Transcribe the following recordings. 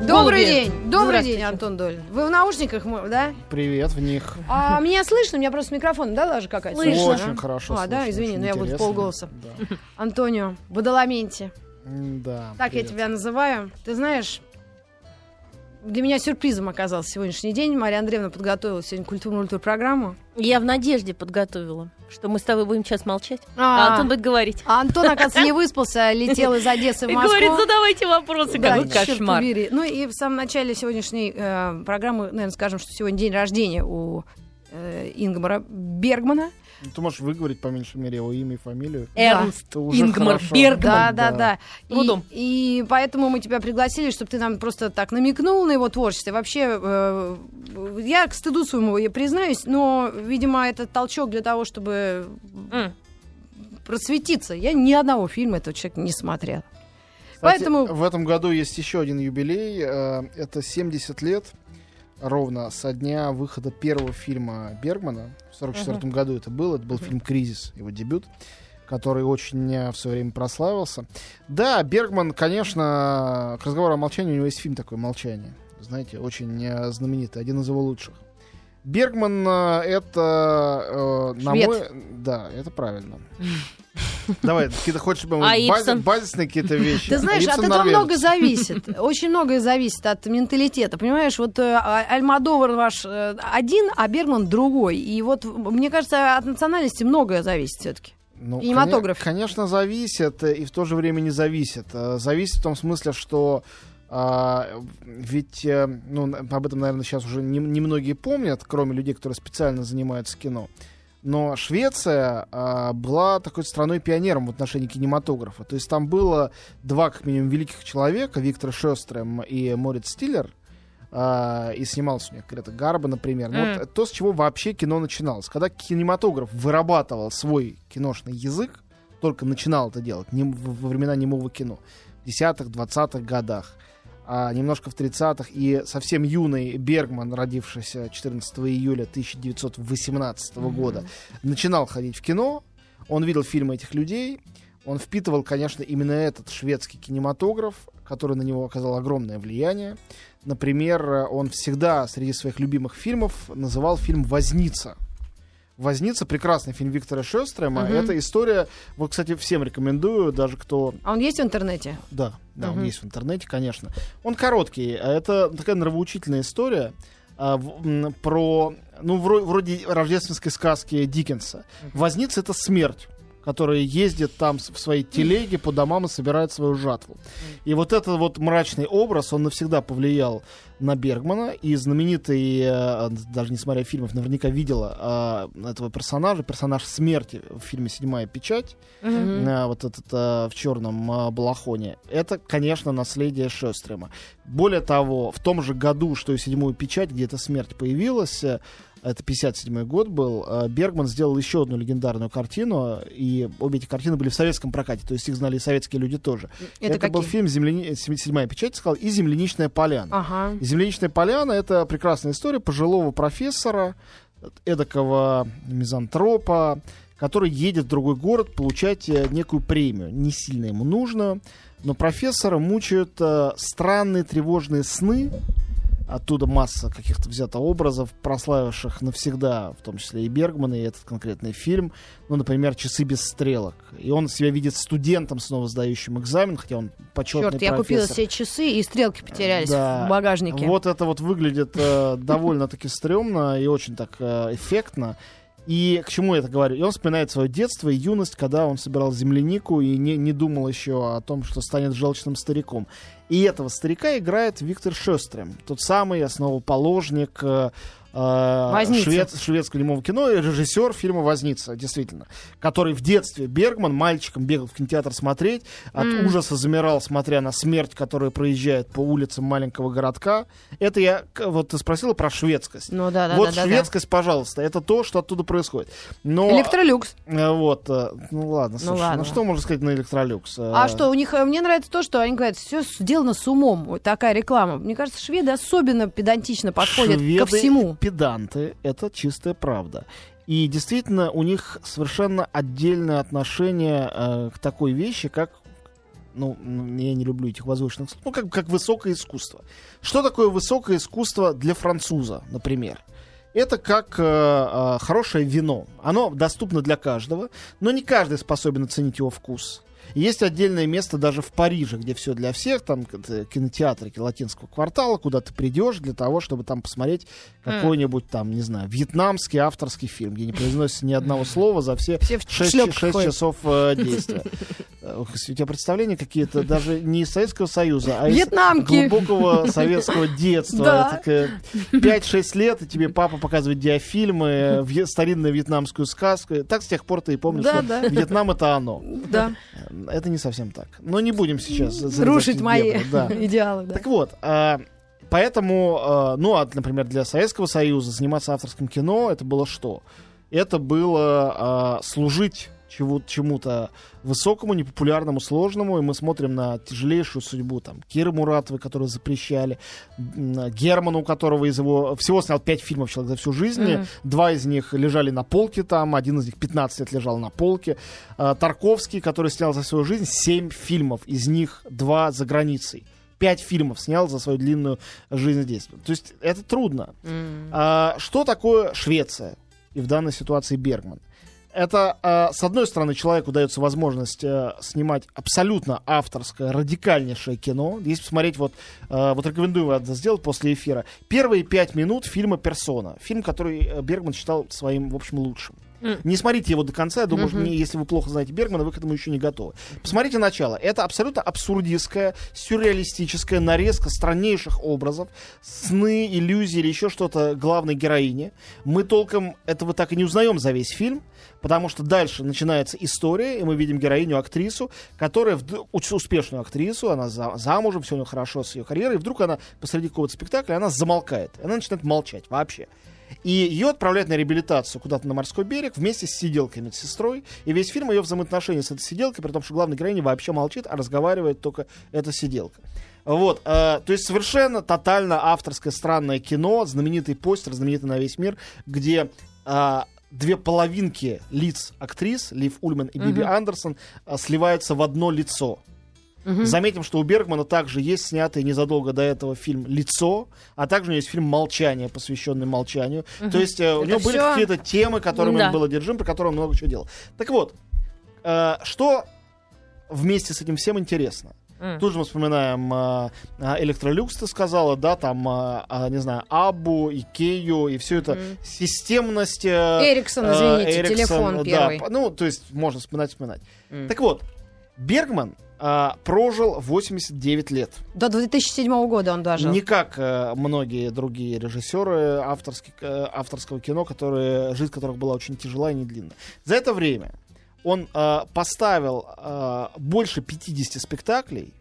Добрый Голуби. день, добрый день, Антон Долин. Вы в наушниках, да? Привет в них. А меня слышно? У меня просто микрофон, да, даже какая-то? Слышно. Очень хорошо А, да, слышно, извини, но я буду полголоса. Да. Антонио, Бадаламенти. Да. Так я тебя называю. Ты знаешь, для меня сюрпризом оказался сегодняшний день. Мария Андреевна подготовила сегодня культурную программу. Я в надежде подготовила, что мы с тобой будем сейчас молчать. А, А Антон будет говорить. а Антон, оказывается, не выспался, летел из Одессы в И Москву. говорит, задавайте вопросы, Да, какой кошмар. побери. Ну и в самом начале сегодняшней э, программы, наверное, скажем, что сегодня день рождения у э, Ингмара Бергмана. Ну, Ты можешь выговорить, по меньшей мере, его имя и фамилию. Эрнст уже Ингмар. Бергман. Да, да. да, да. И, Трудом. и поэтому мы тебя пригласили, чтобы ты нам просто так намекнул на его творчество. Вообще, э, я к стыду своему я признаюсь, но, видимо, это толчок для того, чтобы М. просветиться. Я ни одного фильма этого человека не смотрела. Кстати, Поэтому- в этом году есть еще один юбилей. э, Это 70 лет ровно со дня выхода первого фильма Бергмана. В 1944 году это было. Это был фильм «Кризис», его дебют который очень в свое время прославился. Да, Бергман, конечно, к разговору о молчании, у него есть фильм такой «Молчание». Знаете, очень э, знаменитый, один из его лучших. Бергман э, это, э, на мой... Да, это правильно. Давай, какие-то хочешь, чтобы А базисные какие-то вещи. Ты знаешь, от этого много зависит. Очень многое зависит от менталитета. Понимаешь, вот э, А- Альмадовар ваш э, один, а Бергман другой. И вот, мне кажется, от национальности многое зависит все-таки. Ну, Кинематограф. коне- Конечно, зависит, и в то же время не зависит. Э, Зависит в том смысле, что а, ведь, ну, об этом, наверное, сейчас уже не- немногие помнят, кроме людей, которые специально занимаются кино. Но Швеция а, была такой страной-пионером в отношении кинематографа. То есть там было два, как минимум, великих человека, Виктор Шестрем и Морец Стиллер, а, и снимался у них Грета Гарба, например. Мгм. вот то, с чего вообще кино начиналось. Когда кинематограф вырабатывал свой киношный язык, только начинал это делать, не, во времена немого кино, в 10-х, 20-х годах, а немножко в 30-х, и совсем юный Бергман, родившийся 14 июля 1918 года, начинал ходить в кино, он видел фильмы этих людей, он впитывал, конечно, именно этот шведский кинематограф, который на него оказал огромное влияние. Например, он всегда среди своих любимых фильмов называл фильм «Возница». «Возница» — прекрасный фильм Виктора Шестрема. Мгм. Это история, вот, кстати, всем рекомендую, даже кто А он есть в интернете? да, да, он Мгм. есть в интернете, конечно. Он короткий, а это такая нравоучительная история а, в- про, ну, вро- вроде рождественской сказки Диккенса. Возница — это смерть которая ездит там в своей телеге по домам и собирает свою жатву. И вот этот вот мрачный образ, он навсегда повлиял на Бергмана, и знаменитый, э, даже несмотря фильмов, наверняка видела э, этого персонажа, персонаж смерти в фильме «Седьмая печать», э, вот этот в черном балахоне. Это, конечно, наследие Шестрема. Более того, в том же году, что и седьмую печать, где эта смерть появилась, это 57 год был, э, Бергман сделал еще одну легендарную картину, и обе эти картины были в советском прокате, то есть их знали и советские люди тоже. Это, Это, был какие? фильм «Земляни- «Седьмая печать», сказал, и «Земляничная поляна». Ага. «Земляничная поляна» — это прекрасная история пожилого профессора, эдакого мизантропа, который едет в другой город получать э, некую премию. Не сильно ему нужно, но профессора мучают э, странные тревожные сны, Оттуда масса каких-то взято образов, прославивших навсегда, в том числе и Бергмана, и этот конкретный фильм. Ну, например, «Часы без стрелок». И он себя видит студентом, снова сдающим экзамен, хотя он почетный Черт, я купила все часы, и стрелки потерялись Да. в багажнике. Вот это вот выглядит э, довольно-таки стрёмно и очень так э, эффектно. И к чему я это говорю? И он вспоминает свое детство и юность, когда он собирал землянику и не, не думал еще о том, что станет желчным стариком. И этого старика играет Виктор Шестрем, тот самый основоположник э, Возница. швед- шведского немого кино и режиссер фильма «Возница», действительно, который в детстве Бергман мальчиком бегал в кинотеатр смотреть, от М. ужаса замирал, смотря на смерть, которая проезжает по улицам маленького городка. Это я, вот ты спросила про шведскость. Ну да, да, вот да, да, да. шведскость, пожалуйста, это то, что оттуда происходит. Но, Электролюкс. э, вот, э, ну ладно, Ну слушай, ну, ладно. что можно сказать на Электролюкс? Э, А что, у них, э, мне нравится то, что они говорят, все сделано с умом. Такая реклама. Мне кажется, шведы особенно педантично подходят ко Шведы всему. Педанты, это чистая правда. И действительно, у них совершенно отдельное отношение э, к такой вещи, как ну, я не люблю этих возвышенных слов, ну, как, как высокое искусство. Что такое высокое искусство для француза, например? Это как э, э, хорошее вино. Оно доступно для каждого, но не каждый способен оценить его вкус. Есть отдельное место даже в Париже, где все для всех, там к- кинотеатры латинского квартала, куда ты придешь для того, чтобы там посмотреть какой-нибудь там, не знаю, вьетнамский авторский фильм, где не произносится ни одного слова за все Все в 6, шлёпках ходят. часов э, действия. Э, У тебя представления какие-то даже не из Советского Союза, а из глубокого советского детства. Да. Так, э, 5-6 лет, и тебе папа показывает диафильмы, э, старинную вьетнамскую сказку. Так с тех пор ты и помнишь, что. Вьетнам это оно. Да. Это не совсем так. Но не будем сейчас Рушить мои дебри, да. идеалы, да. Так вот, а, поэтому, а, ну, а, например, для Советского Союза заниматься авторским кино это было что? Это было а, служить чего- чему-то высокому, непопулярному, сложному, и мы смотрим на тяжелейшую судьбу там Киры Муратовой, которую запрещали, Германа, у которого из его всего снял пять фильмов человек за всю жизнь, Мгм. два из них лежали на полке там, один из них 15 лет лежал на полке, А, Тарковский, который снял за свою жизнь семь фильмов, из них два за границей. Пять фильмов снял за свою длинную жизнь здесь. То есть это трудно. А, что такое Швеция? И в данной ситуации Бергман. Это, а, с одной стороны, человеку дается возможность э, снимать абсолютно авторское, радикальнейшее кино. Если посмотреть, вот, э, вот рекомендую это сделать после эфира. Первые пять минут фильма «Персона». Фильм, который э, Бергман считал своим, в общем, лучшим. Не смотрите его до конца, я думаю, Мгм. не- если вы плохо знаете Бергмана, вы к этому еще не готовы. Посмотрите начало. Это абсолютно абсурдистская, сюрреалистическая нарезка страннейших образов, сны, иллюзии или еще что-то главной героини. Мы толком этого так и не узнаем за весь фильм, потому что дальше начинается история, и мы видим героиню, актрису, которая, вд- успешную актрису, она за- замужем, все у нее хорошо с ее карьерой, и вдруг она посреди какого-то спектакля, она замолкает, она начинает молчать вообще. И ее отправляют на реабилитацию куда-то на морской берег вместе с сиделкой медсестрой. И весь фильм ее взаимоотношения с этой сиделкой, при том, что главная героиня вообще молчит, а разговаривает только эта сиделка. Вот, э, то есть совершенно тотально авторское странное кино, знаменитый постер, знаменитый на весь мир, где э, две половинки лиц актрис, Лив Ульман и Биби Мгм. Андерсон, э, сливаются в одно лицо. Мгм. Заметим, что у Бергмана также есть снятый незадолго до этого фильм «Лицо», а также у него есть фильм «Молчание», посвященный молчанию. То есть э, у него были всё- какие-то темы, которыми Да. он был одержим, про которые он много чего делал. Так вот, э, что вместе с этим всем интересно? М. Тут же мы вспоминаем э, э, Электролюкс, ты сказала, да, там, э, не знаю, Абу, Икею и всю эту Мгм. системность... э, Эриксон, извините, Эриксон, телефон да, первый. ну, то есть можно вспоминать, вспоминать. М. Так вот, Бергман э, прожил 89 лет. До 2007 года он даже. Не как э, многие другие режиссеры авторских, э, авторского кино, которые, жизнь которых была очень тяжела и не длинна. За это время он э, поставил э, больше 50 спектаклей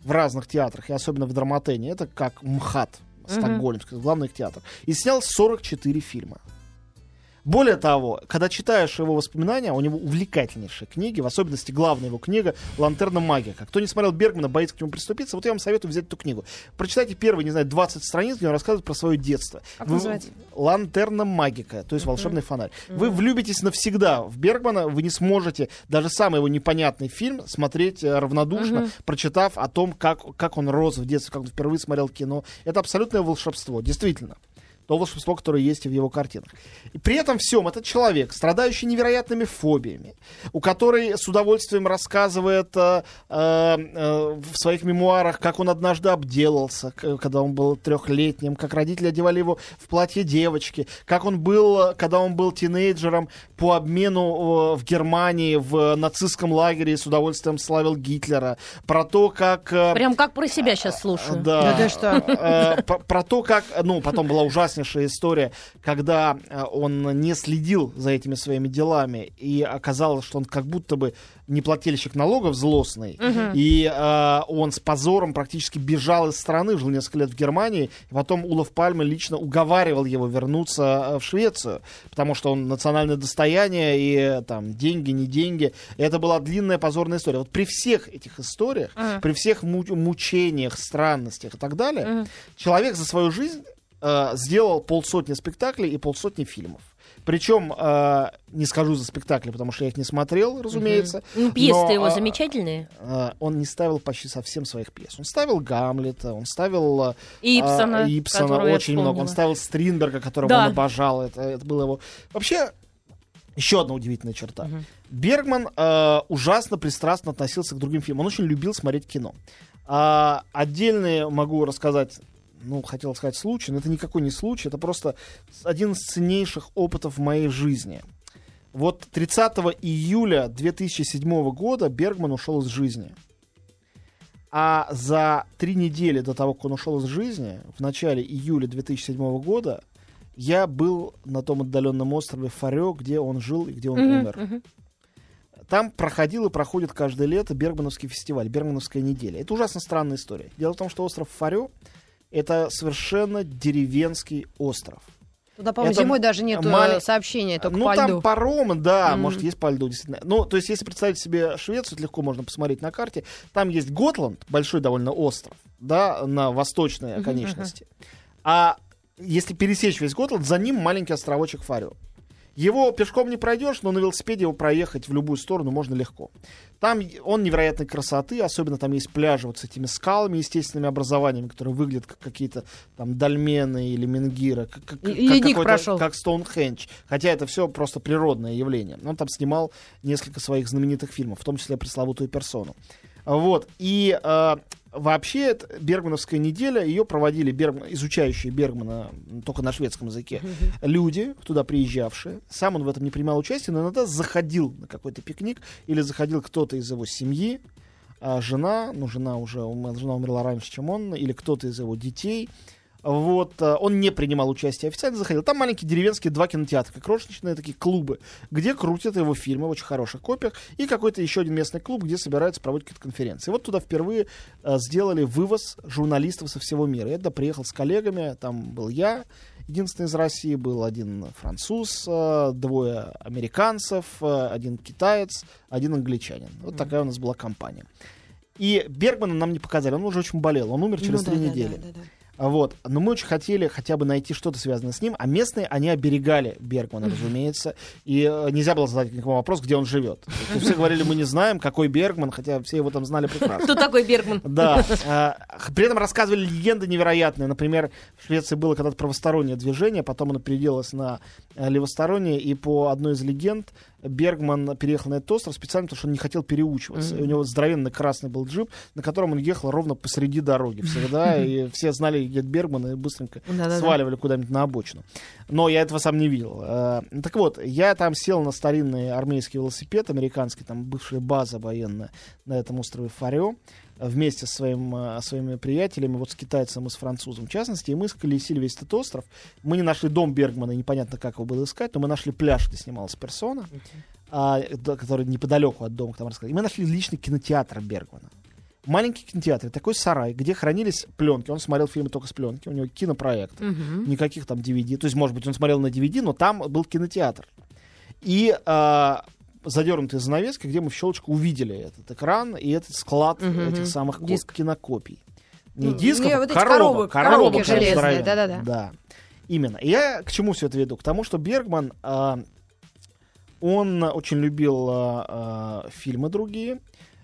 в разных театрах, и особенно в Драматене. Это как МХАТ, Стокгольмский, главный их театр. И снял 44 фильма. Более того, когда читаешь его воспоминания, у него увлекательнейшие книги, в особенности главная его книга «Лантерна магика». Кто не смотрел Бергмана, боится к нему приступиться, вот я вам советую взять эту книгу. Прочитайте первые, не знаю, 20 страниц, где он рассказывает про свое детство. Как Вы- называется? «Лантерна магика», то есть волшебный фонарь. Вы влюбитесь навсегда в Бергмана, вы не сможете даже самый его непонятный фильм смотреть э, равнодушно, прочитав о том, как, как он рос в детстве, как он впервые смотрел кино. Это абсолютное волшебство, действительно то волшебство, которое есть и в его картинах. И при этом всем этот человек, страдающий невероятными фобиями, у которой с удовольствием рассказывает э, э, э, в своих мемуарах, как он однажды обделался, когда он был трехлетним, как родители одевали его в платье девочки, как он был, когда он был тинейджером по обмену в Германии в нацистском лагере и с удовольствием славил Гитлера, про то, как... э, Прям как про себя сейчас слушаю. да, Да ты что? э, по- про то, как, ну, потом была ужаснейшая история, когда э, он не следил за этими своими делами, и оказалось, что он как будто бы неплательщик налогов злостный, и э, он с позором практически бежал из страны, жил несколько лет в Германии, и потом Улов Пальме лично уговаривал его вернуться э, в Швецию, потому что он национальное достояние, и э, там деньги, не деньги. И это была длинная позорная история. Вот при всех этих историях, Мгм. при всех му- мучениях, странностях и так далее, человек за свою жизнь э, сделал полсотни спектаклей и полсотни фильмов. Причем, э, не скажу за спектакли, потому что я их не смотрел, разумеется. Ну, пьесы но, его а, замечательные. э, он не ставил почти совсем своих пьес. Он ставил Гамлета, он ставил э, Ипсона, а, Ипсона очень много. Он ставил Стринберга, которого Да. он обожал. Это, это было его... Вообще, еще одна удивительная черта. Мгм. Бергман э, ужасно пристрастно относился к другим фильмам. Он очень любил смотреть кино. А, отдельные могу рассказать, ну, хотел сказать случай, но это никакой не случай, это просто один из ценнейших опытов в моей жизни. Вот 30 июля 2007 года Бергман ушел из жизни. А за три недели до того, как он ушел из жизни, в начале июля 2007 года, я был на том отдаленном острове Фарё, где он жил и где он Мгм, умер. Там проходил и проходит каждое лето Бергмановский фестиваль, Бергмановская неделя. Это ужасно странная история. Дело в том, что остров Фарё это совершенно деревенский остров. Туда, по-моему, Это зимой даже нет мали- сообщения, только ну, по там льду. паромы, да, Мгм. может, есть по льду, действительно. Ну, то есть, если представить себе Швецию, это легко можно посмотреть на карте. Там есть Готланд, большой довольно остров, да, на восточной оконечности. А если пересечь весь Готланд, за ним маленький островочек Фарё. Его пешком не пройдешь, но на велосипеде его проехать в любую сторону можно легко. Там он невероятной красоты, особенно там есть пляжи вот с этими скалами, естественными образованиями, которые выглядят как какие-то там дольмены или менгиры, как, как- как ледник прошел. как Стоунхендж. Хотя это все просто природное явление. Он там снимал несколько своих знаменитых фильмов, в том числе пресловутую персону. Вот. И э, вообще Бергмановская неделя, ее проводили Бергман, изучающие Бергмана только на шведском языке люди, туда приезжавшие. Сам он в этом не принимал участие, но иногда заходил на какой-то пикник или заходил кто-то из его семьи, а жена, ну жена уже, жена умерла раньше, чем он, или кто-то из его детей. Вот, а, он не принимал участие, официально заходил. Там маленькие деревенские два кинотеатра, крошечные такие клубы, где крутят его фильмы в очень хороших копиях, и какой-то еще один местный клуб, где собираются проводить какие-то конференции. Вот туда впервые а, сделали вывоз журналистов со всего мира. Я туда приехал с коллегами, там был я, единственный из России, был один француз, а, двое американцев, один китаец, один англичанин. Вот такая у нас была компания. И Бергмана нам не показали, он уже очень болел, он умер через Ну да, три да, недели. да, да, да. А Вот. Но мы очень хотели хотя бы найти что-то связанное с ним, а местные, они оберегали Бергмана, разумеется, и э, нельзя было задать никакого вопрос, где он живет. Все говорили, мы не знаем, какой Бергман, хотя все его там знали прекрасно. Кто такой Бергман? Да. А, При этом рассказывали легенды невероятные. Например, в Швеции было когда-то правостороннее движение, потом оно переделалось на э, левостороннее, и по одной из легенд Бергман переехал на этот остров специально, потому что он не хотел переучиваться. И у него здоровенный красный был джип, на котором он ехал ровно посреди дороги всегда, и все знали, где Бергман, и быстренько сваливали куда-нибудь на обочину. Но я этого сам не видел. Э, Так вот, я там сел на старинный армейский велосипед американский, там бывшая база военная на этом острове Фарё, вместе со своим, э, своими приятелями, вот с китайцем и с французом в частности, и мы сколесили весь этот остров. Мы не нашли дом Бергмана, непонятно, как его было искать, но мы нашли пляж, где снималась персона, а, да, который неподалеку от дома, там рассказали. И мы нашли личный кинотеатр Бергмана. Маленький кинотеатр, такой сарай, где хранились пленки. Он смотрел фильмы только с пленки, у него кинопроект. Мгм. Никаких там DVD. То есть, может быть, он смотрел на DVD, но там был кинотеатр. И а, задернутые занавески, где мы в щелочку увидели этот экран и этот склад Мгм. этих самых Диск. кинокопий. Не Ну, дисков, а вот эти коробок. коробок, коробок железные, да-да-да. Да, именно. И я к чему все это веду? К тому, что Бергман, а, он очень любил а, фильмы другие.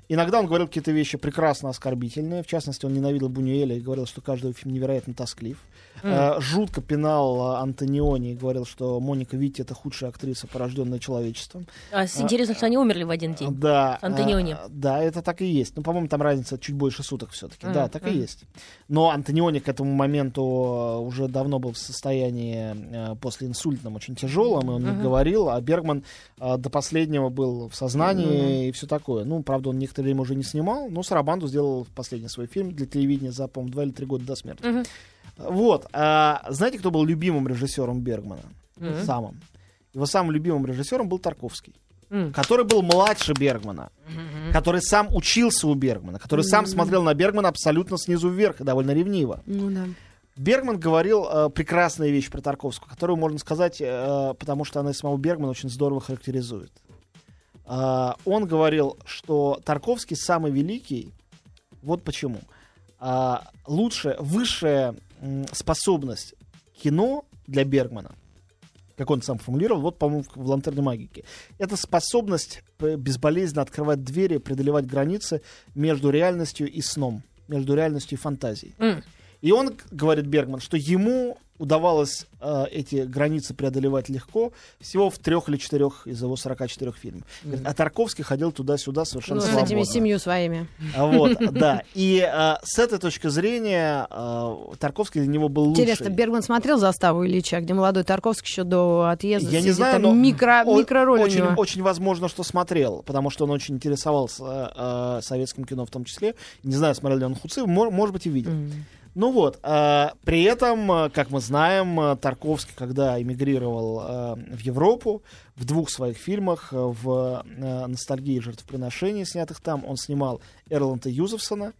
Иногда он говорил какие-то вещи прекрасно оскорбительные. В частности, он ненавидел Бунюэля и говорил, что каждый фильм невероятно тосклив. Э, жутко пинал э, Антониони и говорил, что Моника Витти это худшая актриса, порожденная человечеством. А, с- интересно, что они умерли в один день. Да, Антониони. э, да, это так и есть. Ну, по-моему, там разница чуть больше суток все-таки. Мгм, Да, так и мгм. есть. Но Антониони к этому моменту э, уже давно был в состоянии э, после инсультном очень тяжелом, и он не Мгм. говорил, а Бергман э, до последнего был в сознании Мгм. и все такое. Ну, правда, он некоторое время уже не снимал, но Сарабанду сделал последний свой фильм для телевидения за, по-моему, два или три года до смерти. Мгм. Вот. а знаете, кто был любимым режиссером Бергмана? Мгм. Самым. Его самым любимым режиссером был Тарковский, М. который был младше Бергмана, который сам учился у Бергмана, который сам смотрел на Бергмана абсолютно снизу вверх и довольно ревниво. Ну да. Бергман говорил э, прекрасные вещи про Тарковскую, которую можно сказать, э, потому что она и самого Бергмана очень здорово характеризует. А, он говорил, что Тарковский самый великий. Вот почему. А, лучшая, высшая м, способность кино для Бергмана, как он сам формулировал, вот, по-моему, в «Лантерне магики». Это способность безболезненно открывать двери, преодолевать границы между реальностью и сном, между реальностью и фантазией. М. И он, говорит Бергман, что ему удавалось э, эти границы преодолевать легко всего в трех или четырех из его 44 фильмов. Говорит, а Тарковский ходил туда-сюда совершенно Ну, с свободно. этими семью своими. А Вот, да. И э, с этой точки зрения э, Тарковский для него был лучший. Интересно, Бергман смотрел заставу Ильича, где молодой Тарковский еще до отъезда Я не сидит, знаю, там но микро, о- микророль очень, очень возможно, что смотрел, потому что он очень интересовался э, советским кино в том числе. Не знаю, смотрел ли он Хуци, мо- может быть, и видел. М. Ну вот, э, при этом, э, как мы знаем, э, Тарковский, когда эмигрировал э, в Европу, в двух своих фильмах, в э, «Ностальгии и жертвоприношении», снятых там, он снимал Эрланда Юзефсона,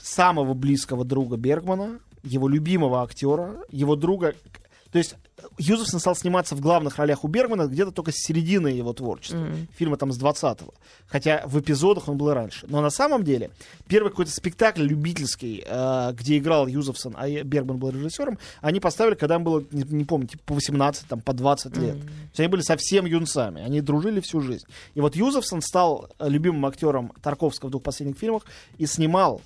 самого близкого друга Бергмана, его любимого актера, его друга. То есть э, Юзефсон стал сниматься в главных ролях у Бергмана где-то только с середины его творчества. М. Фильма там с 20-го. Хотя в эпизодах он был и раньше. Но на самом деле, первый какой-то спектакль любительский, э, где играл Юзефсон, а Бергман был режиссером, они поставили, когда им было, не, не помню, типа по 18, там, по 20 лет. То есть они были совсем юнцами. Они дружили всю жизнь. И вот Юзефсон стал э, любимым актером Тарковского в двух последних фильмах и снимал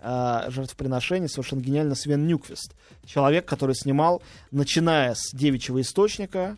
э, жертвоприношение совершенно гениально Свен Нюквист. Человек, который снимал, начиная с «Девичьего источника»,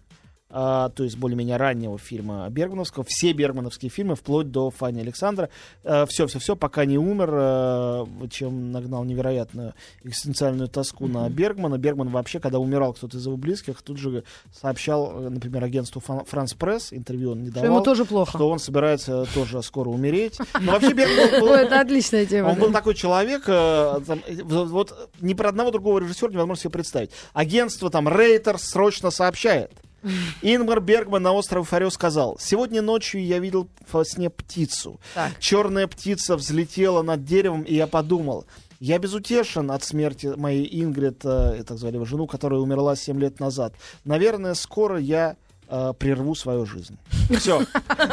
а, то есть более-менее раннего фильма Бергмановского, все бергмановские фильмы, вплоть до Фани Александра, все-все-все, пока не умер, э, чем нагнал невероятную экзистенциальную тоску на Бергмана. Бергман вообще, когда умирал кто-то из его близких, тут же сообщал, например, агентству Франс Пресс, интервью он не Что давал, ему тоже плохо. что он собирается тоже скоро умереть. Но вообще Бергман был- это отличная тема. он был такой человек, э, вот ни про одного другого режиссера невозможно себе представить. Агентство там Рейтер срочно сообщает. Ингмар Бергман на острове Фарео сказал, сегодня ночью я видел во сне птицу. Так. Черная птица взлетела над деревом, и я подумал, я безутешен от смерти моей Ингрид, э, это звали его жену, которая умерла 7 лет назад. Наверное, скоро я э, прерву свою жизнь. Все.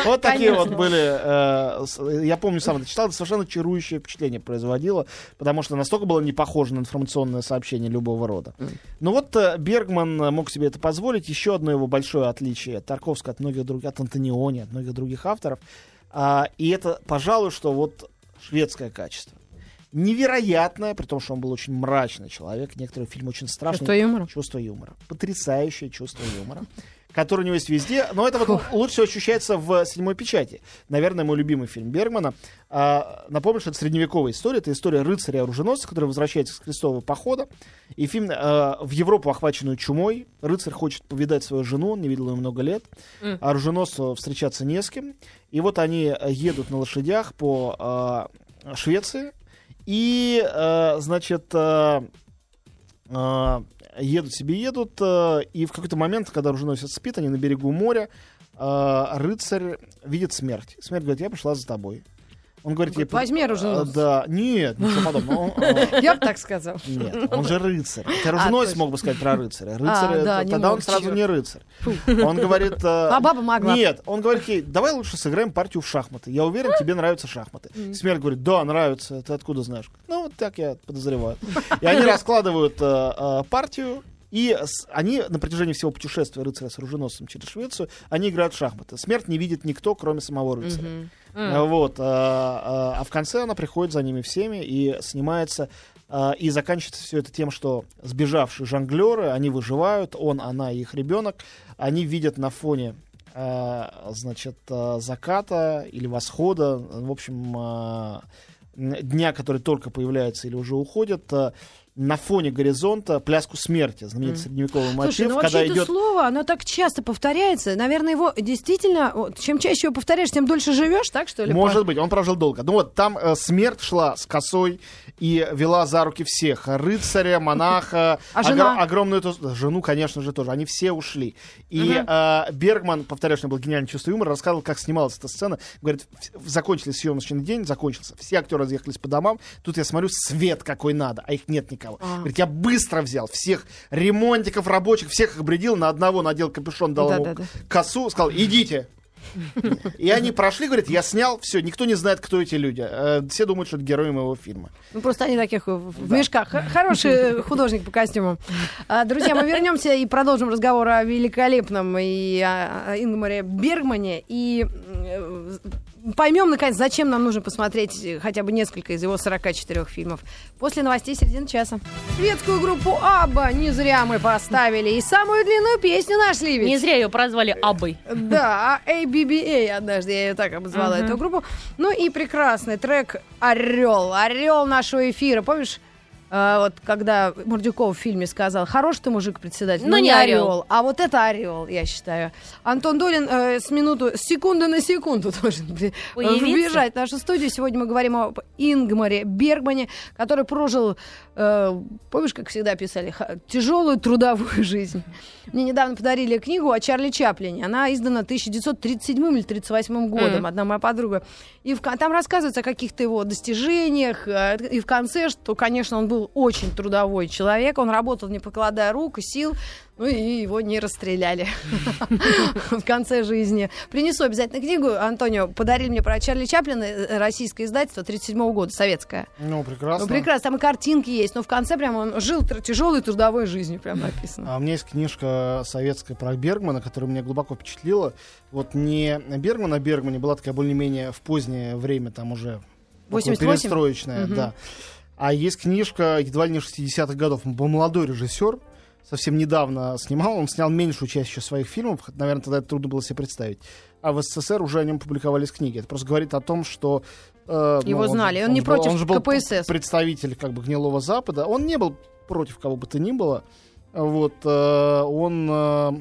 Вот такие вот были. э, Я помню, сам это читал, это совершенно чарующее впечатление производило, потому что настолько было не похоже на информационное сообщение любого рода. Ну вот э, Бергман э, мог себе это позволить. Еще одно его большое отличие от Тарковского, от многих других, от Антониони, от многих других авторов. А, И это, пожалуй, что вот шведское качество. Невероятное, при том, что он был очень мрачный человек. Некоторые фильмы очень страшные. Чувство юмора. Чувство юмора. Потрясающее чувство юмора. Которое у него есть везде. Но это вот лучше ощущается в «Седьмой печати». Наверное, мой любимый фильм Бергмана. А, напомню, что это средневековая история. Это история рыцаря-оруженосца, который возвращается с крестового похода. И фильм а, в Европу, охваченную чумой. Рыцарь хочет повидать свою жену, он не видел ее много лет. А оруженосцу встречаться не с кем. И вот они едут на лошадях по а, Швеции. И, э, значит, э, э, едут себе, едут, э, и в какой-то момент, когда оруженосец спит, они на берегу моря, э, рыцарь видит смерть. Смерть говорит, я пришла за тобой. Он говорит, ей, «Возьми оруженосца». «Э, Да, нет, ничего подобного. Я бы так сказал. нет, он же рыцарь. Это оруженосец точно. мог бы сказать про рыцаря. Рыцарь, А, не тогда он сразу не рыцарь. Он говорит... э, А баба могла. Нет, он говорит ей, давай лучше сыграем партию в шахматы. Я уверен, тебе нравятся шахматы. Смерть говорит, да, нравится. Ты откуда знаешь? Ну, вот так я подозреваю. И они раскладывают э, э, партию. И они на протяжении всего путешествия рыцаря с оруженосцем через Швецию, они играют в шахматы. Смерть не видит никто, кроме самого рыцаря. А, Вот, а, а, а в конце она приходит за ними всеми и снимается. И заканчивается все это тем, что сбежавшие жонглеры, они выживают, он, она и их ребенок, они видят на фоне значит, заката или восхода, в общем, дня, который только появляется или уже уходит, на фоне горизонта пляску смерти, знаменитый средневековый мотив, Слушай, ну вообще когда это идет слово, оно так часто повторяется. Наверное, его действительно, вот, чем чаще его повторяешь, тем дольше живешь, так что ли? Может быть, он прожил долго. Ну вот, там э, смерть шла с косой и вела за руки всех. Рыцаря, монаха, А жена? огр- огромную жену, конечно же, тоже. Они все ушли. И э, Бергман, повторяю, что у него было гениальное чувство юмора, рассказывал, как снималась эта сцена. Говорит, закончили съемочный день, закончился. Все актеры разъехались по домам. Тут я смотрю, свет какой надо, а их нет никого. А. Говорит, я быстро взял всех ремонтиков, рабочих, всех их бредил, на одного надел капюшон, дал ему Да-да-да. косу, сказал, идите. И они прошли, говорят, я снял, все, никто не знает, кто эти люди. Э, Все думают, что это герои моего фильма. Ну, просто они таких в мешках. Хороший художник по костюмам. А, Друзья, мы вернемся и продолжим разговор о великолепном и о Ингмаре Бергмане. И э, поймем, наконец, зачем нам нужно посмотреть хотя бы несколько из его 44 фильмов. После новостей середины часа. Шведскую группу Абба не зря мы поставили. И самую длинную песню нашли ведь. Не зря ее прозвали Абой. Да, ABBA однажды я ее так обозвала, эту группу. Ну и прекрасный трек «Орел». «Орел» нашего эфира. Помнишь, а, вот когда Мордюков в фильме сказал, хороший ты мужик, председатель, но, Но не не орел. орел. А вот это орел, я считаю. Антон Долин э, с минуту, с секунды на секунду должен Появиться? вбежать в нашу студию. Сегодня мы говорим об Ингмаре Бергмане, который прожил, э, помнишь, как всегда писали, тяжелую трудовую жизнь. Мне недавно подарили книгу о Чарли Чаплине. Она издана 1937 или 1938 годом, одна моя подруга. И в там рассказывается о каких-то его достижениях. э, И в конце, что, конечно, он был очень трудовой человек. Он работал, не покладая рук и сил. Ну и его не расстреляли в конце жизни. Принесу обязательно книгу. Антонио, подарили мне про Чарли Чаплина, э, российское издательство 37 года, советское. Ну, прекрасно. Ну, прекрасно, там и картинки есть, но в конце прям он жил тяжелой трудовой жизнью, прям написано. А у меня есть книжка советская про Бергмана, которая меня глубоко впечатлила. Вот не Бергман, а Бергмане была такая более-менее в позднее время, там уже такое 88? перестроечная, да. А есть книжка едва ли не 60-х годов. Он был молодой режиссер, совсем недавно снимал. Он снял меньшую часть еще своих фильмов. Наверное, тогда это трудно было себе представить. А в СССР уже о нем публиковались книги. Это просто говорит о том, что... э, Его же- знали. Он не же был- против он же был КПСС. представитель как бы гнилого Запада. Он не был против кого бы то ни было. Вот, э, он э,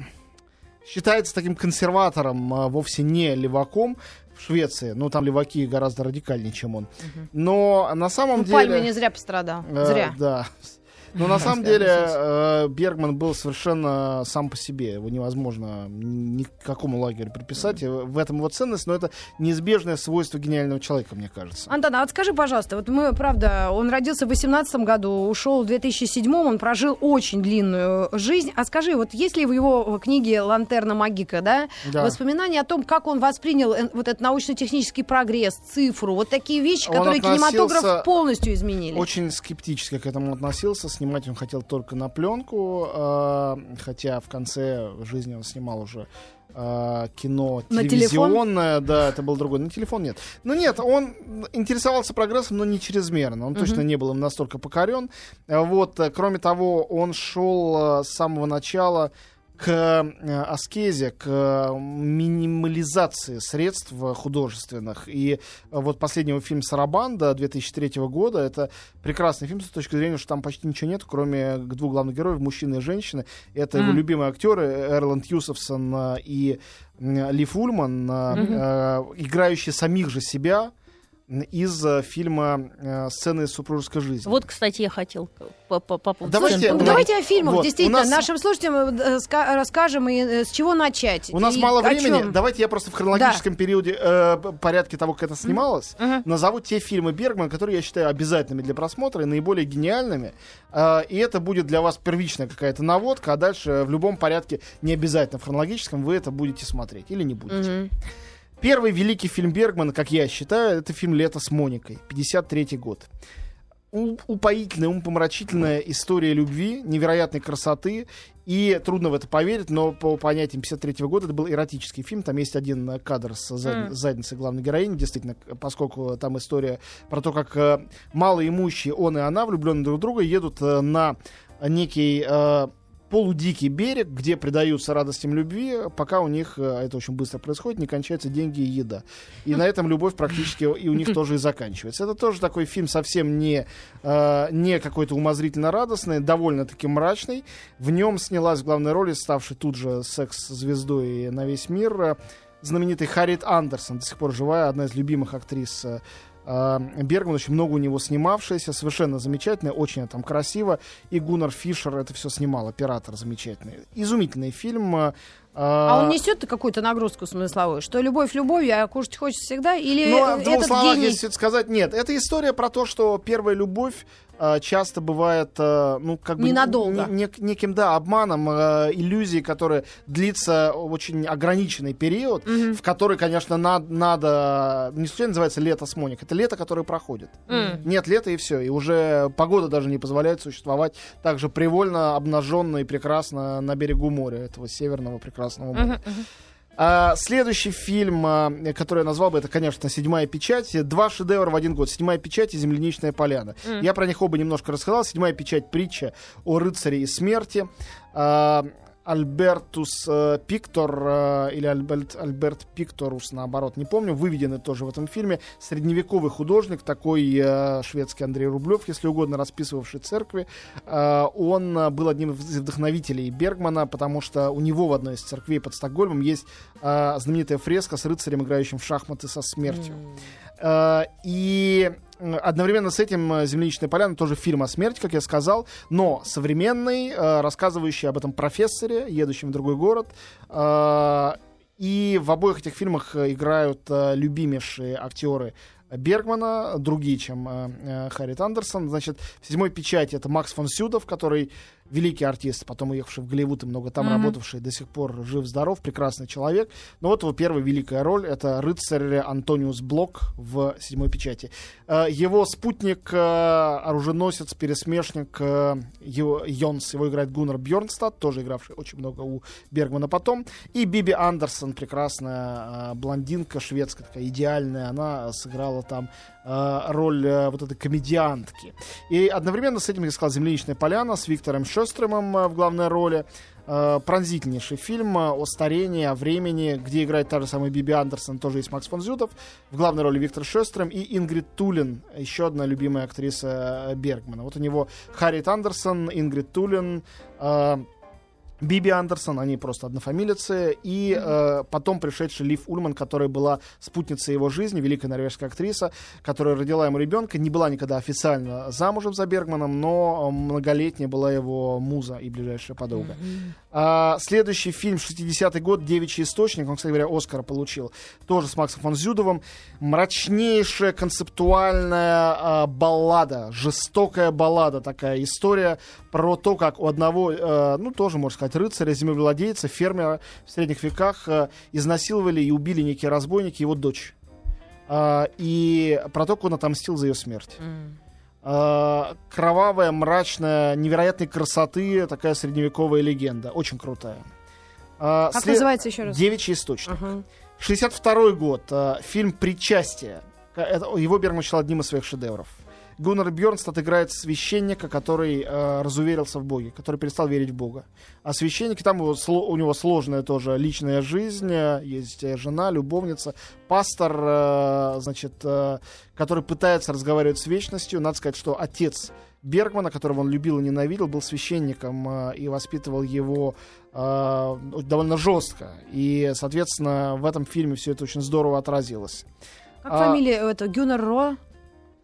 считается таким консерватором, э, вовсе не леваком в Швеции. Ну, там леваки гораздо радикальнее, чем он. Но на самом Ну, деле... Пальме не зря пострадал. э, Зря. Да. Но на самом деле э, Бергман был совершенно сам по себе. Его невозможно ни к какому лагерю приписать. В этом его ценность, но это неизбежное свойство гениального человека, мне кажется. Антон, а вот скажи, пожалуйста, вот мы, правда, он родился в 18 году, ушел в 2007, он прожил очень длинную жизнь. А скажи, вот есть ли в его книге «Лантерна Магика», да, Да. воспоминания о том, как он воспринял э, вот этот научно-технический прогресс, цифру, вот такие вещи, Он которые кинематограф полностью изменили? Очень скептически к этому относился. Снимать он хотел только на пленку, э, хотя в конце жизни он снимал уже э, кино На телевизионное, да, это был другой. На телефон нет. Ну нет, он интересовался прогрессом, но не чрезмерно. Он точно не был им настолько покорен. Вот, э, кроме того, он шел э, с самого начала к э, аскезе, к минимализации средств художественных. И э, вот последний его фильм «Сарабанда» 2003 года, это прекрасный фильм с точки зрения, что там почти ничего нет, кроме двух главных героев, мужчины и женщины. Это его Мгм. любимые актеры Эрланд Юсовсон э, и Ли Фульман, э, играющие самих же себя из э, фильма э, «Сцены из супружеской жизни». Вот, кстати, я хотел по, по, по поводу Давайте- поговорить. давайте о фильмах, вот, действительно, нас- нашим слушателям э, ска- расскажем, и с чего начать. У нас мало времени. чём. Давайте я просто в хронологическом периоде, э, порядке того, как это снималось, Мгм. назову те фильмы Бергмана, которые я считаю обязательными для просмотра и наиболее гениальными. Э, и это будет для вас первичная какая-то наводка, а дальше в любом порядке, не обязательно в хронологическом, вы это будете смотреть или не будете. Мгм. Первый великий фильм Бергмана, как я считаю, это фильм «Лето с Моникой», 53 год. Упоительная, умопомрачительная история любви, невероятной красоты. И трудно в это поверить, но по понятиям 53 года это был эротический фильм. Там есть один кадр с зад- с задницы главной героини, действительно, поскольку там история про то, как э, малоимущие он и она, влюбленные друг в друга, едут э, на некий э, полудикий берег, где предаются радостям любви, пока у них, э, это очень быстро происходит, не кончаются деньги и еда. И на этом любовь практически и у них тоже и заканчивается. Это тоже такой фильм совсем не, э, не какой-то умозрительно радостный, довольно-таки мрачный. В нем снялась в главной роли, ставшей тут же секс-звездой на весь мир, э, знаменитый Харриет Андерсон, до сих пор живая, одна из любимых актрис Бергман, очень много у него снимавшаяся, совершенно замечательная, очень там красиво. И Гуннар Фишер это все снимал, оператор замечательный. Изумительный фильм. Э, А он несет какую-то нагрузку смысловую, что любовь любовью, а кушать хочется всегда? Или Ну, а в двух словах, гений... если сказать, нет. Это история про то, что первая любовь э, часто бывает, ну, как бы... Ненадолго. не- не- неким, да, обманом, э, иллюзией, которая длится очень ограниченный период, в который, конечно, над- надо... Не случайно называется лето с Моник. Это лето, которое проходит. М. Нет лета и все. И уже погода даже не позволяет существовать так же привольно, обнаженно и прекрасно на берегу моря, этого северного прекрасного моря. Мгм, мгм. А, следующий фильм, а, который я назвал бы, это, конечно, «Седьмая печать». Два шедевра в один год. «Седьмая печать» и «Земляничная поляна». Мгм. Я про них оба немножко рассказал. «Седьмая печать» — притча о рыцаре и смерти. А, Альбертус э, Пиктор э, или Альберт, Альберт Пикторус, наоборот, не помню, выведены тоже в этом фильме. Средневековый художник, такой э, шведский Андрей Рублев, если угодно, расписывавший церкви. Э, он был одним из вдохновителей Бергмана, потому что у него в одной из церквей под Стокгольмом есть э, знаменитая фреска с рыцарем, играющим в шахматы со смертью. Э, И одновременно с этим э, «Земляничная поляна» тоже фильм о смерти, как я сказал, но современный, э, рассказывающий об этом профессоре, едущем в другой город. Э, И в обоих этих фильмах играют любимейшие актеры Бергмана, другие, чем э, Харриет Андерсон. Значит, в «Седьмой печати» это Макс фон Сюдов, который великий артист, потом уехавший в Голливуд и много там Мгм. работавший, до сих пор жив-здоров, прекрасный человек. Но вот его первая великая роль — это рыцарь Антониус Блок в «Седьмой печати». Э, Его спутник, э, оруженосец, пересмешник э, его, Йонс, его играет Гуннар Бьернстад, тоже игравший очень много у Бергмана потом. И Биби Андерсон, прекрасная блондинка шведская, такая идеальная, она сыграла там роль э, вот этой комедиантки. И одновременно с этим, я сказал, «Земляничная поляна» с Виктором Шестремом э, в главной роли. Э, пронзительнейший фильм э, о старении, о времени, где играет та же самая Биби Андерсон, тоже есть Макс фон Зютов. В главной роли Виктор Шестрем и Ингрид Тулин, еще одна любимая актриса э, Бергмана. Вот у него Харриет Андерсон, Ингрид Тулин, э, Биби Андерсон, они просто однофамилицы, и э, потом пришедший Лив Ульман, которая была спутницей его жизни, великая норвежская актриса, которая родила ему ребенка, не была никогда официально замужем за Бергманом, но э, многолетняя была его муза и ближайшая подруга. А, следующий фильм 60-й год «Девичий источник», он, кстати говоря, Оскара получил, тоже с Максом фон Зюдовым. Мрачнейшая концептуальная а, баллада, жестокая баллада такая, история про то, как у одного, э, ну, тоже, можно сказать, рыцаря, землевладельца, фермера в средних веках э, изнасиловали и убили некие разбойники его дочь. А, и про то, как он отомстил за ее смерть. Э, кровавая, мрачная, невероятной красоты, такая средневековая легенда. Очень крутая. Э, Как след- называется еще раз? Девичий источник. Ага. 62 год. э, фильм «Причастие». Его Бергман считал одним из своих шедевров. Гуннар Бьернстад играет священника, который э, разуверился в Боге, который перестал верить в Бога. А священники, там его у него сложная тоже личная жизнь, э, есть э, жена, любовница, пастор, э, значит, э, который пытается разговаривать с вечностью. Надо сказать, что отец Бергмана, которого он любил и ненавидел, был священником э, и воспитывал его э, довольно жестко. И, соответственно, в этом фильме все это очень здорово отразилось. Как А- фамилия это Гюнер Ро?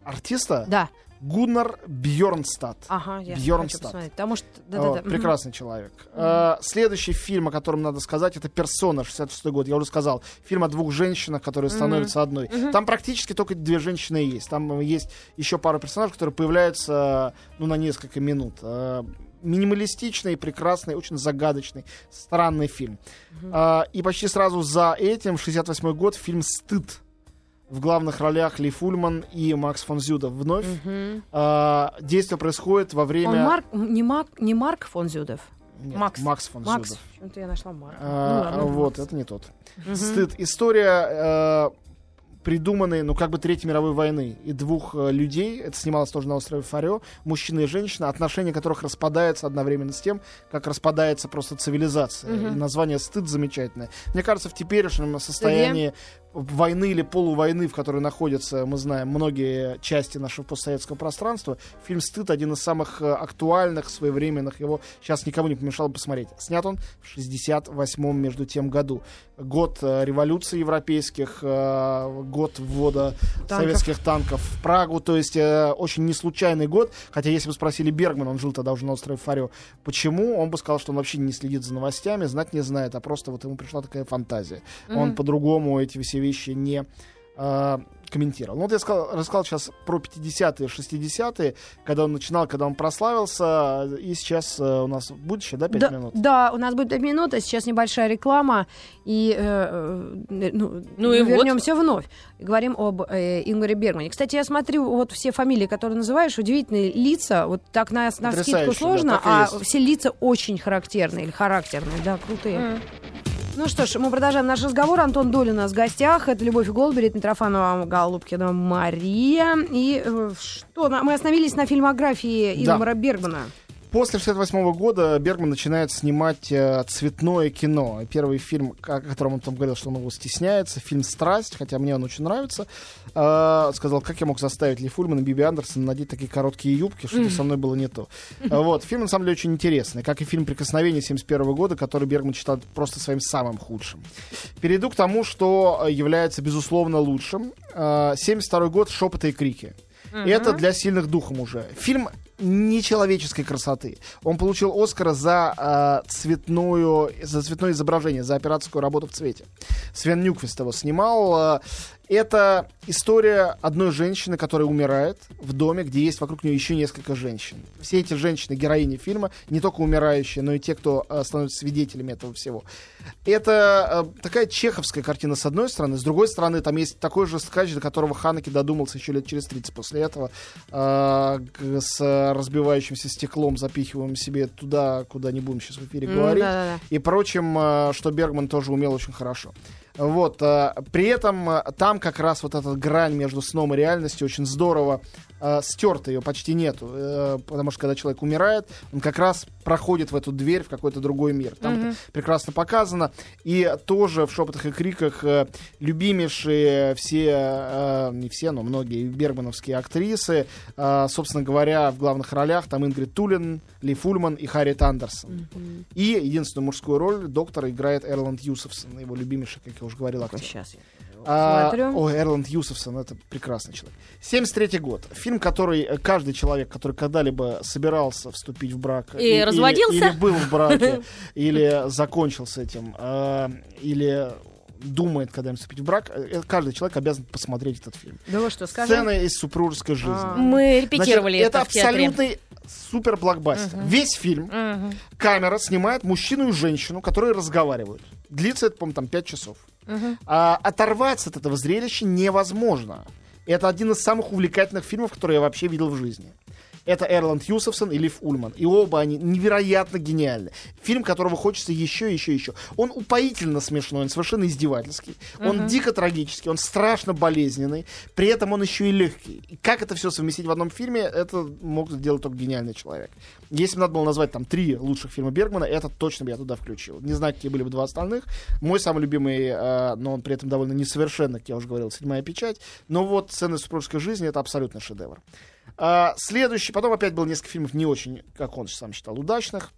Артиста Да. Гуннар Бьернстад. Ага, я Бьернстад. хочу. Потому что... О, Да-да-да. Мгм. прекрасный человек. Э, следующий фильм, о котором надо сказать, это «Персона», 66 год. Я уже сказал. Фильм о двух женщинах, которые становятся одной. Там практически только две женщины есть. Там есть еще пару персонажей, которые появляются ну, на несколько минут. Э, минималистичный, прекрасный, очень загадочный, странный фильм. Э, и почти сразу за этим, 68 год, фильм «Стыд». В главных ролях Ли Фульман и Макс фон Зюдов вновь. Мгм. Э, действие происходит во время... Он Марк, не, Марк, не Марк фон Зюдов? Нет, Макс. Макс фон Макс. Зюдов. Почему-то я нашла Марк. А, Ну ладно, вот, Макс. это не тот. Мгм. Стыд. История э, придуманной, ну, как бы Третьей мировой войны и двух э, людей, это снималось тоже на острове Фарео, мужчина и женщина, отношения которых распадаются одновременно с тем, как распадается просто цивилизация. Мгм. И название «Стыд» замечательное. Мне кажется, в теперешнем состоянии войны или полувойны, в которой находятся, мы знаем, многие части нашего постсоветского пространства, фильм «Стыд» один из самых э, актуальных, своевременных. Его сейчас никому не помешало посмотреть. Снят он в 68-м, между тем, году. Год э, революции европейских, э, год ввода Танков. советских танков в Прагу. То есть очень неслучайный год. Хотя если бы спросили Бергмана, он жил тогда уже на острове Фарио, почему, он бы сказал, что он вообще не следит за новостями, знать не знает, а просто вот ему пришла такая фантазия. Он по-другому эти все вещи не э, комментировал. Ну вот я сказал, рассказал сейчас про 50-е, 60-е, когда он начинал, когда он прославился, и сейчас э, у нас будет еще, да, 5 да, минут? да, у нас будет 5 минут, а сейчас небольшая реклама, и э, э, ну, Ну и мы вот. вернемся вновь. Говорим об э, Ингоре Бергмане. Кстати, я смотрю, вот все фамилии, которые называешь, удивительные лица, вот так на, на скидку да, сложно, и а есть. все лица очень характерные или характерные, да, крутые. М. Ну что ж, мы продолжаем наш разговор. Антон Долин у нас в гостях. Это Любовь Голуберит, Митрофанова Голубкина Мария. И э, что, мы остановились на фильмографии Да. Ингмара Бергмана. После 68 года Бергман начинает снимать э, цветное кино. Первый фильм, о котором он там говорил, что он его стесняется, фильм «Страсть», хотя мне он очень нравится. Э, сказал, как я мог заставить Ли Фульмана и Биби Андерсон надеть такие короткие юбки, что-то со мной было не то. Э, Вот, фильм на самом деле очень интересный, как и фильм «Прикосновение» 71 года, который Бергман считал просто своим самым худшим. Перейду к тому, что является, безусловно, лучшим. Э, 72 год «Шепоты и крики». Это для сильных духом уже. Фильм нечеловеческой красоты. Он получил Оскара за э, цветную, за цветное изображение, за операторскую работу в цвете. Свен Нюквист его снимал. Э, это история одной женщины, которая умирает в доме, где есть вокруг нее еще несколько женщин. Все эти женщины героини фильма, не только умирающие, но и те, кто э, становятся свидетелями этого всего. Это э, такая чеховская картина с одной стороны, с другой стороны там есть такой же скач, до которого Ханеки додумался еще лет через 30 после этого, э, с разбивающимся стеклом запихиваем себе туда, куда не будем сейчас в эфире М, говорить, да-да-да. и прочим, э, что Бергман тоже умел очень хорошо. Вот, э, при этом э, там как раз вот эта грань между сном и реальностью очень здорово э, стерта, ее почти нету, э, потому что когда человек умирает, он как раз проходит в эту дверь в какой-то другой мир. Там это прекрасно показано. И тоже в шепотах и криках э, любимейшие все, э, не все, но многие бергмановские актрисы, э, собственно говоря, в главных ролях там Ингрид Тулин, Ли Фульман и Харриет Андерсон. И единственную мужскую роль доктора играет Эрланд Юсовсон, его любимейший, как я уже говорил, актер. Сейчас я А, смотрю. Ой, Эрланд Юсовсон, это прекрасный человек. 73 год. Фильм, который э, каждый человек, который когда-либо собирался вступить в брак... И или- разводился? Или, был в браке, или закончил с этим, э, или думает, когда им вступить в брак, э, каждый человек обязан посмотреть этот фильм. Да вы что, скажи? Сцены из супружеской жизни. А. Мы репетировали Значит, это, это в театре. абсолютный супер блокбастер. Весь фильм Мгм. камера снимает мужчину и женщину, которые разговаривают. Длится это, по-моему, там 5 часов. Мгм. А, оторваться от этого зрелища невозможно. Это один из самых увлекательных фильмов, которые я вообще видел в жизни. Это Эрланд Юсовсон и Лив Ульман. И оба они невероятно гениальны. Фильм, которого хочется еще, еще, еще. Он упоительно смешной, он совершенно издевательский. Он дико трагический, он страшно болезненный. При этом он еще и легкий. И как это все совместить в одном фильме, это мог сделать только гениальный человек. Если бы надо было назвать там три лучших фильма Бергмана, этот точно бы я туда включил. Не знаю, какие были бы два остальных. Мой самый любимый, э, но он при этом довольно несовершенный, как я уже говорил, «Седьмая печать». Но вот «Сцены супружеской жизни» — это абсолютно шедевр. А, следующий, потом опять было несколько фильмов не очень, как он сам считал, удачных,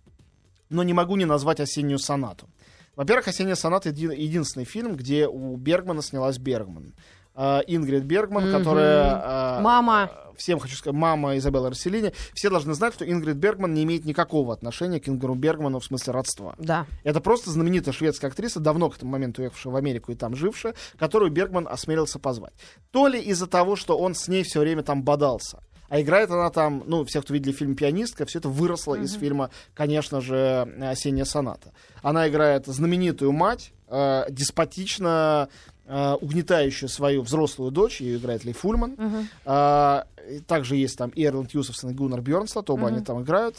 но не могу не назвать «Осеннюю сонату». Во-первых, «Осенняя соната» еди- единственный фильм, где у Бергмана снялась Бергман. А, Ингрид Бергман, Мгм. которая... а, Мама. Всем хочу сказать, мама Изабелла Расселини. Все должны знать, что Ингрид Бергман не имеет никакого отношения к Ингру Бергману в смысле родства. Да. Это просто знаменитая шведская актриса, давно к этому моменту уехавшая в Америку и там жившая, которую Бергман осмелился позвать. То ли из-за того, что он с ней все время там бодался. А играет она там, ну, все, кто видели фильм «Пианистка», все это выросло из фильма, конечно же, «Осенняя соната». Она играет знаменитую мать, э, деспотично э, угнетающую свою взрослую дочь, ее играет Ли Фульман. А, и также есть там и Эрланд Юсовсон, и Гуннар Бьернслот, оба они там играют.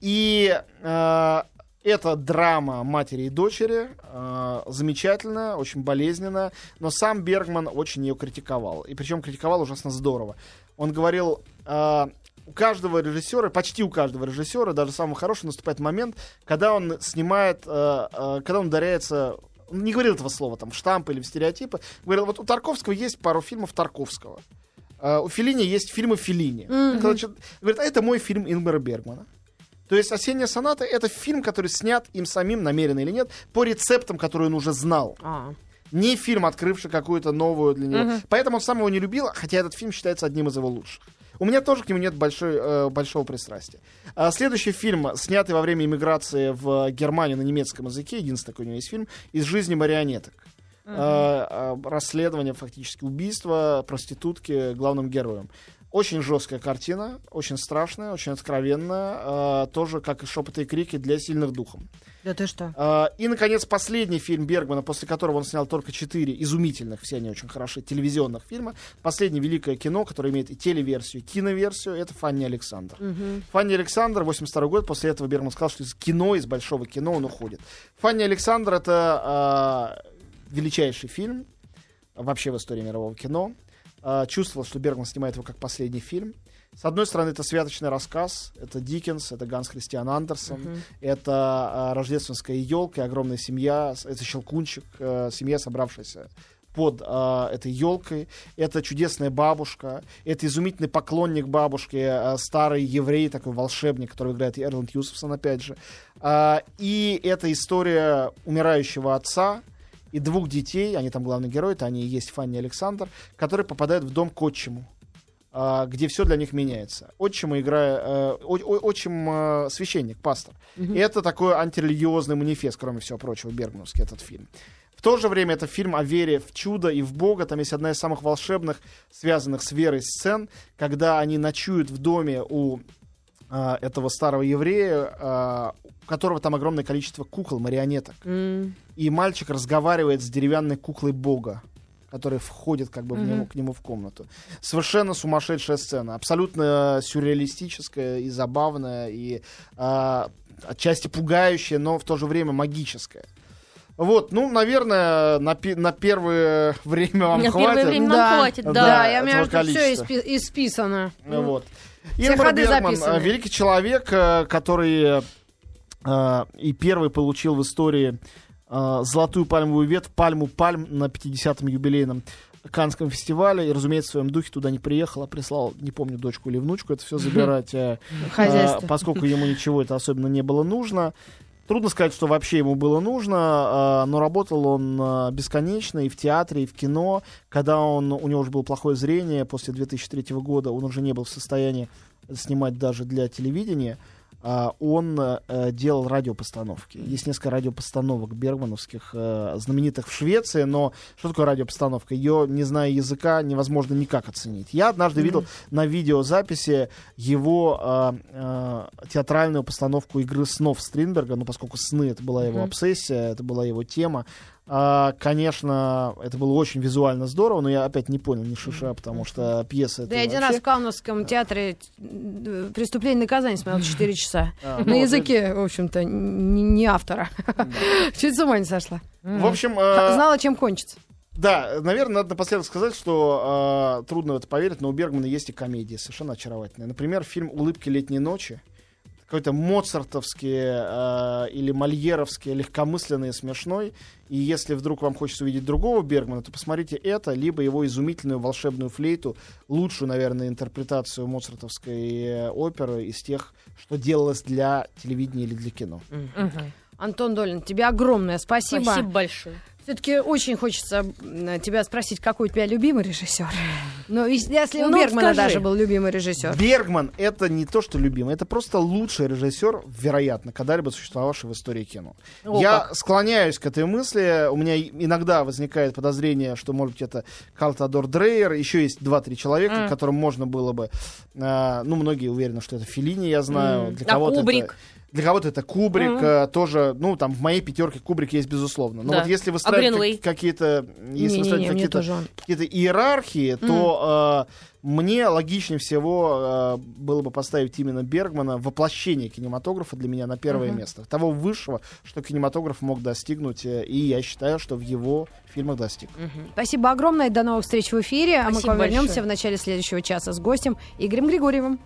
И э, это драма матери и дочери, э, замечательная, очень болезненная, но сам Бергман очень ее критиковал. И причем критиковал ужасно здорово. Он говорил, э, у каждого режиссера, почти у каждого режиссера, даже самого хорошего, наступает момент, когда он снимает, э, э, когда он ударяется Он не говорил этого слова, там, в штампы или в стереотипы. Говорил, вот у Тарковского есть пару фильмов Тарковского. А, у Филини есть фильмы Филини. Когда человек говорит, а это мой фильм Ингмара Бергмана. То есть «Осенняя соната» — это фильм, который снят им самим, намеренно или нет, по рецептам, которые он уже знал. А. Не фильм, открывший какую-то новую для него. Мгм. Поэтому он сам его не любил, хотя этот фильм считается одним из его лучших. У меня тоже к нему нет большой, э, большого пристрастия. А, следующий фильм, снятый во время иммиграции в Германию на немецком языке, единственный такой у него есть фильм, «Из жизни марионеток». А, а, расследование, фактически, убийства проститутки главным героем. Очень жесткая картина, очень страшная, очень откровенная, а, тоже как и шепоты и крики для сильных духом. Да ты что? А, И, наконец, последний фильм Бергмана, после которого он снял только четыре изумительных, все они очень хороши, телевизионных фильма. Последнее великое кино, которое имеет и телеверсию, и киноверсию, это «Фанни Александр». Мгм. Фанни Александр, 82 год, после этого Бергман сказал, что из кино, из большого кино он уходит. Фанни Александр — это а, величайший фильм вообще в истории мирового кино. А, чувствовал, что Бергман снимает его как последний фильм. С одной стороны, это святочный рассказ, это Диккенс, это Ганс Христиан Андерсон, это а, рождественская елка, огромная семья, это Щелкунчик, э, семья, собравшаяся под а, этой елкой. Это чудесная бабушка, это изумительный поклонник бабушки, а, старый еврей, такой волшебник, который играет Эрланд Юсуфсон, опять же. А, и это история умирающего отца и двух детей, они там главные герои, это они и есть Фанни Александр, которые попадают в дом к отчиму где все для них меняется. Отчима играя, э, отчим э, священник, пастор. И это такой антирелигиозный манифест, кроме всего прочего, Бергмановский этот фильм. В то же время это фильм о вере в чудо и в Бога. Там есть одна из самых волшебных, связанных с верой сцен, когда они ночуют в доме у а, этого старого еврея, а, у которого там огромное количество кукол, марионеток. М. И мальчик разговаривает с деревянной куклой Бога, которая входит как бы в него, к нему в комнату. Совершенно сумасшедшая сцена, абсолютно сюрреалистическая и забавная, и а, отчасти пугающая, но в то же время магическая. Вот, ну, наверное, на, пе- на первое время вам На хватит. первое время Да. нам хватит, Да, да. Да, я этого меня все количества. исписано. Вот. Все ходы Бергман, записаны. э, великий человек, э, который э, и первый получил в истории э, золотую пальмовую ветвь, пальму пальм на 50-м юбилейном Канском фестивале. И, разумеется, в своем духе туда не приехал, а прислал, не помню, дочку или внучку это все забирать, э, э, поскольку ему ничего это особенно не было нужно. Трудно сказать, что вообще ему было нужно, э, но работал он бесконечно и в театре, и в кино. Когда он, у него уже было плохое зрение после 2003 года, он уже не был в состоянии снимать даже для телевидения. А, Он э, делал радиопостановки. Есть несколько радиопостановок бергмановских, э, знаменитых в Швеции, но что такое радиопостановка? Ее, не зная языка, невозможно никак оценить. Я однажды видел на видеозаписи его э, э, театральную постановку игры снов Стринберга, ну, поскольку сны это была его Мгм. обсессия, это была его тема. А, конечно, это было очень визуально здорово, но я опять не понял ни шиша, потому что пьеса это Да я один вообще- раз в Кауновском театре э, «Преступление и наказание» смотрел 4 часа. А, На ну, языке, в общем-то, н- не автора. Чуть с ума не сошла. В общем, э, Знала, чем кончится. да, наверное, надо напоследок сказать, что э, трудно в это поверить, но у Бергмана есть и комедии совершенно очаровательные. Например, фильм «Улыбки летней ночи». Какой-то моцартовский э, или мольеровский, легкомысленный и смешной. И если вдруг вам хочется увидеть другого Бергмана, то посмотрите это, либо его изумительную волшебную флейту, лучшую, наверное, интерпретацию моцартовской э, оперы из тех, что делалось для телевидения или для кино. Антон Долин, тебе огромное спасибо. Спасибо большое. Все-таки очень хочется тебя спросить, какой у тебя любимый режиссер. Ну, и если у Ну, Бергмана скажи. даже был любимый режиссер. Бергман это не то, что любимый, это просто лучший режиссер, вероятно, когда-либо существовавший в истории кино. О, Я как. склоняюсь к этой мысли. У меня иногда возникает подозрение, что, может быть, это Карл Теодор Дрейер. Еще есть два-три человека, М. которым можно было бы... э, ну, многие уверены, что это Филини, я знаю. М. Для А кого-то Кубрик? это... Для кого-то это Кубрик, э, тоже, ну, там, в моей пятерке Кубрик есть, безусловно. Но Да. вот если А выстраивать как- какие-то... Если Не-не-не, выстраивать какие-то какие-то иерархии, то э, мне логичнее всего э, было бы поставить именно Бергмана воплощение кинематографа для меня на первое Мгм. место. Того высшего, что кинематограф мог достигнуть, э, и я считаю, что в его фильмах достиг. Спасибо огромное. До новых встреч в эфире. а мы к Спасибо вам вернемся в начале следующего часа с гостем Игорем Григорьевым.